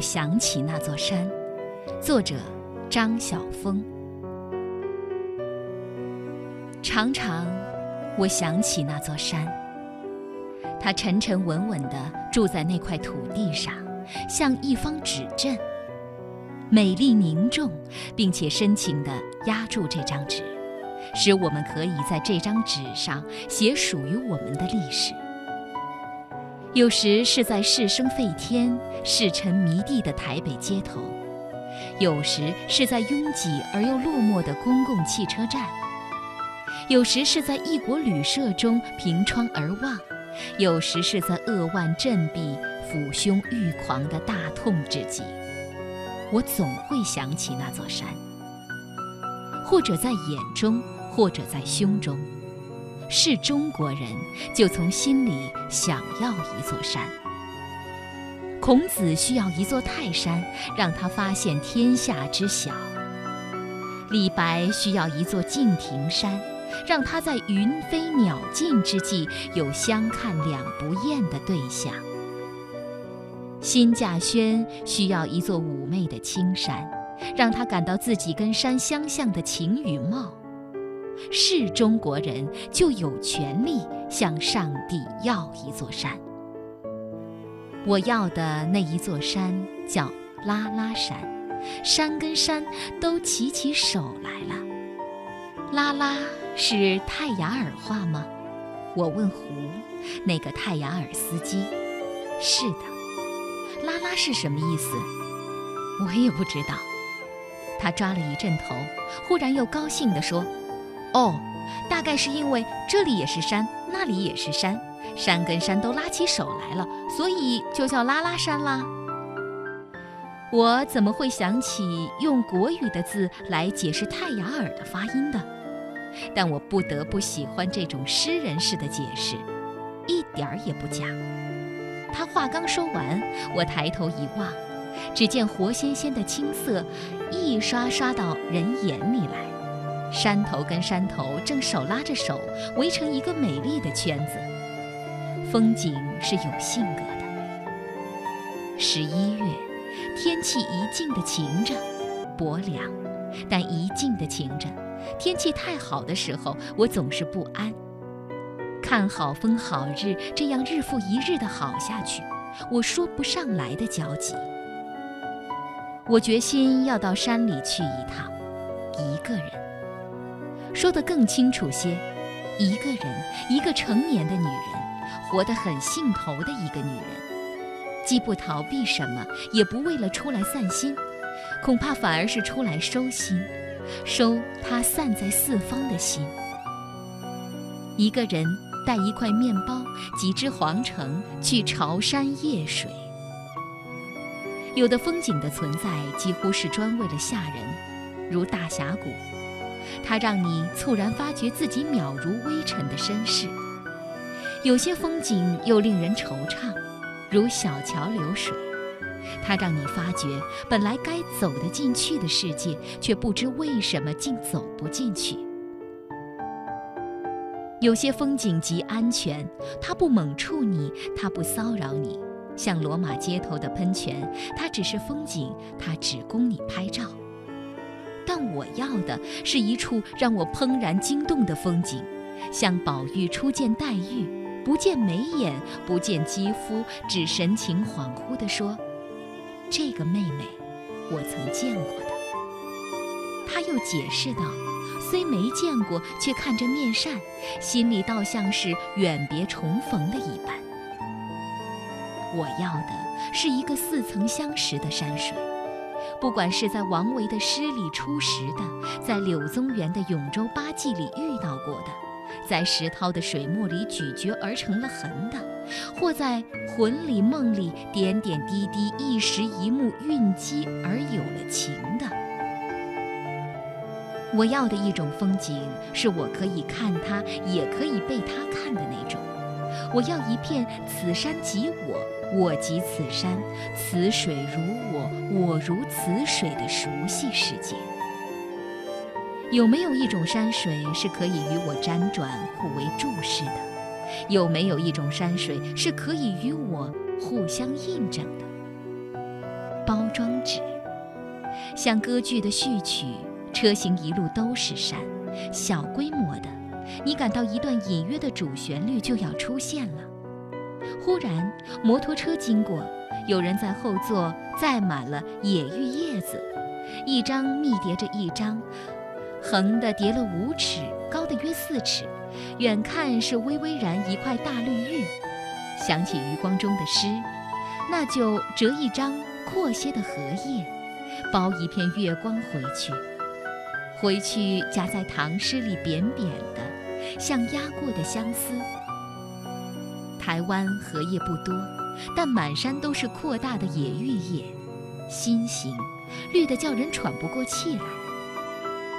想起那座山。作者：张晓峰。常常，我想起那座山。它沉沉稳稳地住在那块土地上，像一方纸阵，美丽凝重，并且深情地压住这张纸，使我们可以在这张纸上写属于我们的历史。有时是在是声沸天、市沉迷地的台北街头，有时是在拥挤而又落寞的公共汽车站，有时是在异国旅社中凭窗而望，有时是在扼腕振臂、抚胸欲狂的大痛之际，我总会想起那座山，或者在眼中，或者在胸中。是中国人，就从心里想要一座山。孔子需要一座泰山，让他发现天下之小；李白需要一座敬亭山，让他在云飞鸟尽之际有相看两不厌的对象；辛稼轩需要一座妩媚的青山，让他感到自己跟山相像的情与貌。是中国人就有权利向上帝要一座山。我要的那一座山叫拉拉山，山跟山都齐起手来了。拉拉是泰雅尔话吗？我问胡，那个泰雅尔司机。是的。拉拉是什么意思？我也不知道。他抓了一阵头，忽然又高兴地说。哦，大概是因为这里也是山，那里也是山，山跟山都拉起手来了，所以就叫拉拉山啦。我怎么会想起用国语的字来解释泰雅尔的发音的？但我不得不喜欢这种诗人式的解释，一点儿也不假。他话刚说完，我抬头一望，只见活鲜鲜的青色一刷刷到人眼里来。山头跟山头正手拉着手，围成一个美丽的圈子。风景是有性格的。十一月，天气一静的晴着，薄凉，但一静的晴着。天气太好的时候，我总是不安。看好风好日，这样日复一日的好下去，我说不上来的焦急。我决心要到山里去一趟，一个人。说得更清楚些，一个人，一个成年的女人，活得很兴头的一个女人，既不逃避什么，也不为了出来散心，恐怕反而是出来收心，收她散在四方的心。一个人带一块面包，几只黄橙，去朝山夜水。有的风景的存在，几乎是专为了吓人，如大峡谷。它让你猝然发觉自己渺如微尘的身世，有些风景又令人惆怅，如小桥流水。它让你发觉本来该走得进去的世界，却不知为什么竟走不进去。有些风景极安全，它不猛触你，它不骚扰你，像罗马街头的喷泉，它只是风景，它只供你拍照。但我要的是一处让我怦然惊动的风景，像宝玉初见黛玉，不见眉眼，不见肌肤，只神情恍惚地说：“这个妹妹，我曾见过的。”他又解释道：“虽没见过，却看着面善，心里倒像是远别重逢的一般。”我要的是一个似曾相识的山水。不管是在王维的诗里初识的，在柳宗元的《永州八记》里遇到过的，在石涛的水墨里咀嚼而成了痕的，或在魂里梦里点点滴滴一时一幕蕴积而有了情的，我要的一种风景，是我可以看它，也可以被它看的那种。我要一片此山即我，我即此山，此水如我，我如此水的熟悉世界。有没有一种山水是可以与我辗转互为注视的？有没有一种山水是可以与我互相印证的？包装纸，像歌剧的序曲，车行一路都是山，小规模的，你感到一段隐约的主旋律就要出现了。忽然，摩托车经过，有人在后座载满了野玉叶子，一张密叠着一张，横的叠了五尺，高的约四尺，远看是微微然一块大绿玉。想起余光中的诗，那就折一张阔些的荷叶，包一片月光回去。回去夹在唐诗里扁扁的，像压过的相思。台湾荷叶不多，但满山都是扩大的野玉叶，心形，绿得叫人喘不过气来。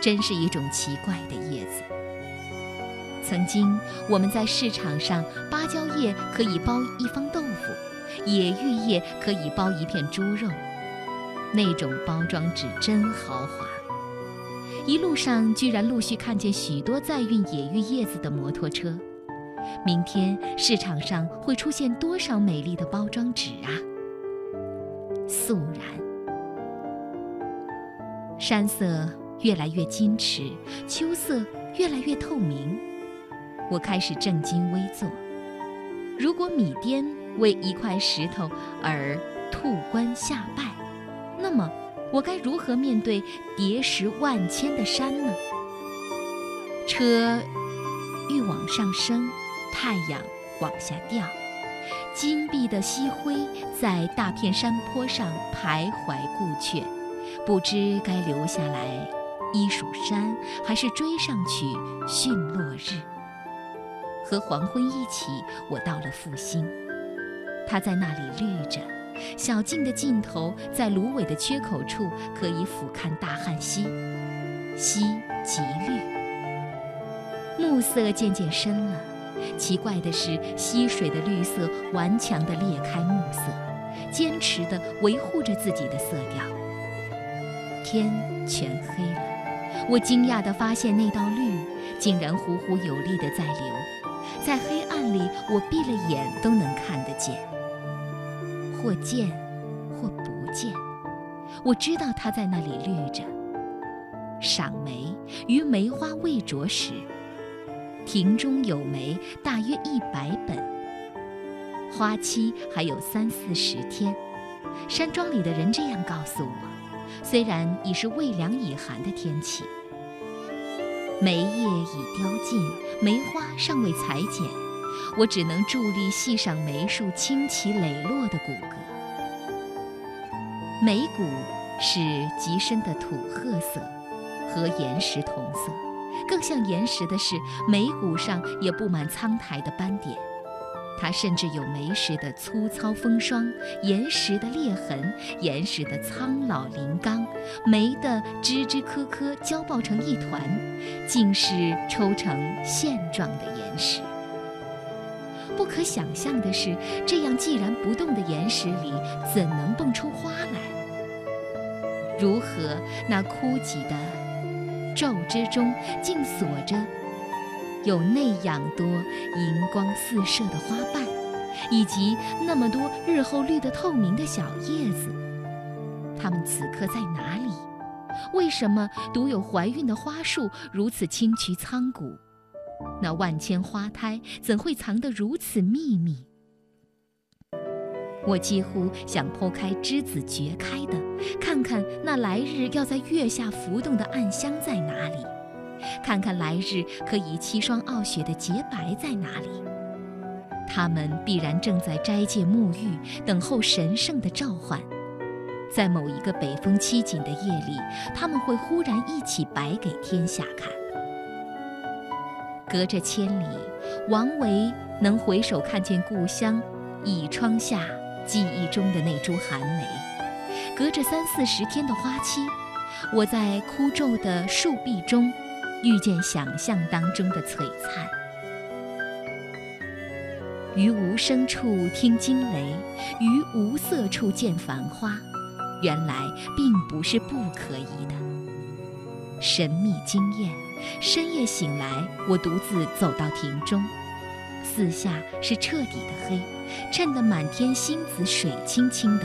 真是一种奇怪的叶子。曾经我们在市场上，芭蕉叶可以包一方豆腐，野玉叶可以包一片猪肉，那种包装纸真豪华。一路上居然陆续看见许多载运野玉叶子的摩托车。明天市场上会出现多少美丽的包装纸啊！肃然，山色越来越矜持，秋色越来越透明。我开始正襟危坐。如果米颠为一块石头而兔冠下拜，那么我该如何面对叠石万千的山呢？车欲往上升。太阳往下掉，金碧的夕辉在大片山坡上徘徊顾却，不知该留下来依蜀山，还是追上去驯落日。和黄昏一起，我到了复兴，它在那里绿着，小径的尽头，在芦苇的缺口处，可以俯瞰大汉溪，溪极绿，暮色渐渐深了。奇怪的是，溪水的绿色顽强地裂开暮色，坚持地维护着自己的色调。天全黑了，我惊讶地发现那道绿竟然呼呼有力地在流，在黑暗里，我闭了眼都能看得见，或见，或不见。我知道它在那里绿着。赏梅于梅花未着时。庭中有梅，大约一百本。花期还有三四十天。山庄里的人这样告诉我，虽然已是未凉已寒的天气。梅叶已凋尽，梅花尚未裁剪，我只能伫立细赏梅树清奇磊落的骨骼。梅骨是极深的土褐色，和岩石同色。更像岩石的是，眉骨上也布满苍苔的斑点，它甚至有梅石的粗糙风霜、岩石的裂痕、岩石的苍老林刚、梅的枝枝棵棵交抱成一团，竟是抽成线状的岩石。不可想象的是，这样寂然不动的岩石里，怎能蹦出花来？如何那枯寂的？皱之中竟锁着有那样多银光四射的花瓣，以及那么多日后绿得透明的小叶子。它们此刻在哪里？为什么独有怀孕的花树如此清癯苍古？那万千花胎怎会藏得如此秘密？我几乎想剖开枝子掘开的，看看那来日要在月下浮动的暗香在哪里，看看来日可以七霜傲雪的洁白在哪里。他们必然正在斋戒沐浴，等候神圣的召唤。在某一个北风凄紧的夜里，他们会忽然一起白给天下看。隔着千里，王维能回首看见故乡倚窗下。记忆中的那株寒梅，隔着三四十天的花期，我在枯皱的树壁中遇见想象当中的璀璨。于无声处听惊雷，于无色处见繁花，原来并不是不可以的。神秘惊艳，深夜醒来，我独自走到庭中，四下是彻底的黑。衬得满天星子水清清的，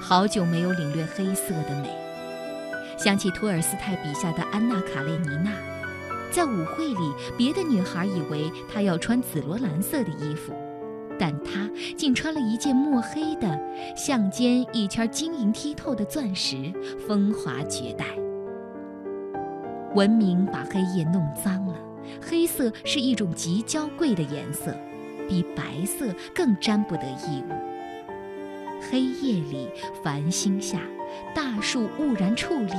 好久没有领略黑色的美。想起托尔斯泰笔下的安娜·卡列尼娜，在舞会里，别的女孩以为她要穿紫罗兰色的衣服，但她竟穿了一件墨黑的，项间一圈晶莹剔透的钻石，风华绝代。文明把黑夜弄脏了，黑色是一种极娇贵的颜色，比白色更沾不得异物。黑夜里，繁星下，大树兀然矗立，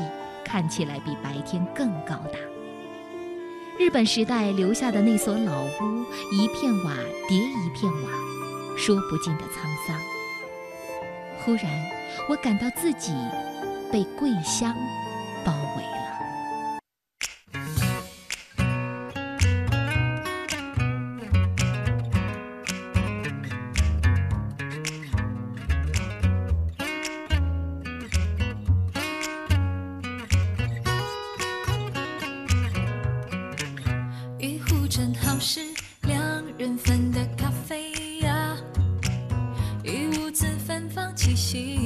看起来比白天更高大。日本时代留下的那所老屋，一片瓦叠一片瓦，说不尽的沧桑。忽然，我感到自己被桂香包围。了人份的咖啡呀，一屋子芬芳气息，